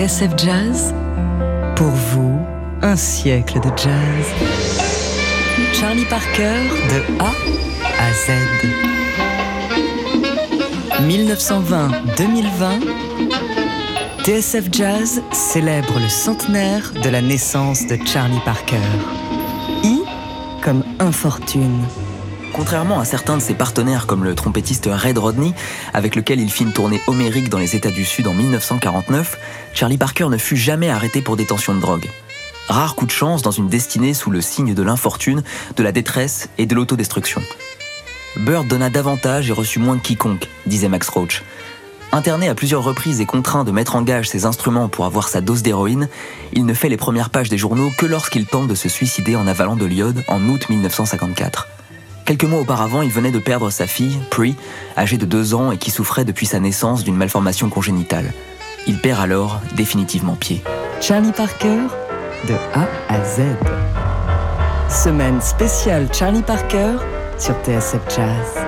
TSF Jazz, pour vous, un siècle de jazz. Charlie Parker de A à Z. 1920-2020, TSF Jazz célèbre le centenaire de la naissance de Charlie Parker. I comme infortune. Contrairement à certains de ses partenaires comme le trompettiste Red Rodney, avec lequel il fit une tournée homérique dans les États du Sud en 1949, Charlie Parker ne fut jamais arrêté pour détention de drogue. Rare coup de chance dans une destinée sous le signe de l'infortune, de la détresse et de l'autodestruction. Bird donna davantage et reçut moins que quiconque, disait Max Roach. Interné à plusieurs reprises et contraint de mettre en gage ses instruments pour avoir sa dose d'héroïne, il ne fait les premières pages des journaux que lorsqu'il tente de se suicider en avalant de l'iode en août 1954. Quelques mois auparavant, il venait de perdre sa fille, Pri, âgée de deux ans et qui souffrait depuis sa naissance d'une malformation congénitale. Il perd alors définitivement pied. Charlie Parker, de A à Z. Semaine spéciale Charlie Parker sur TSF Jazz.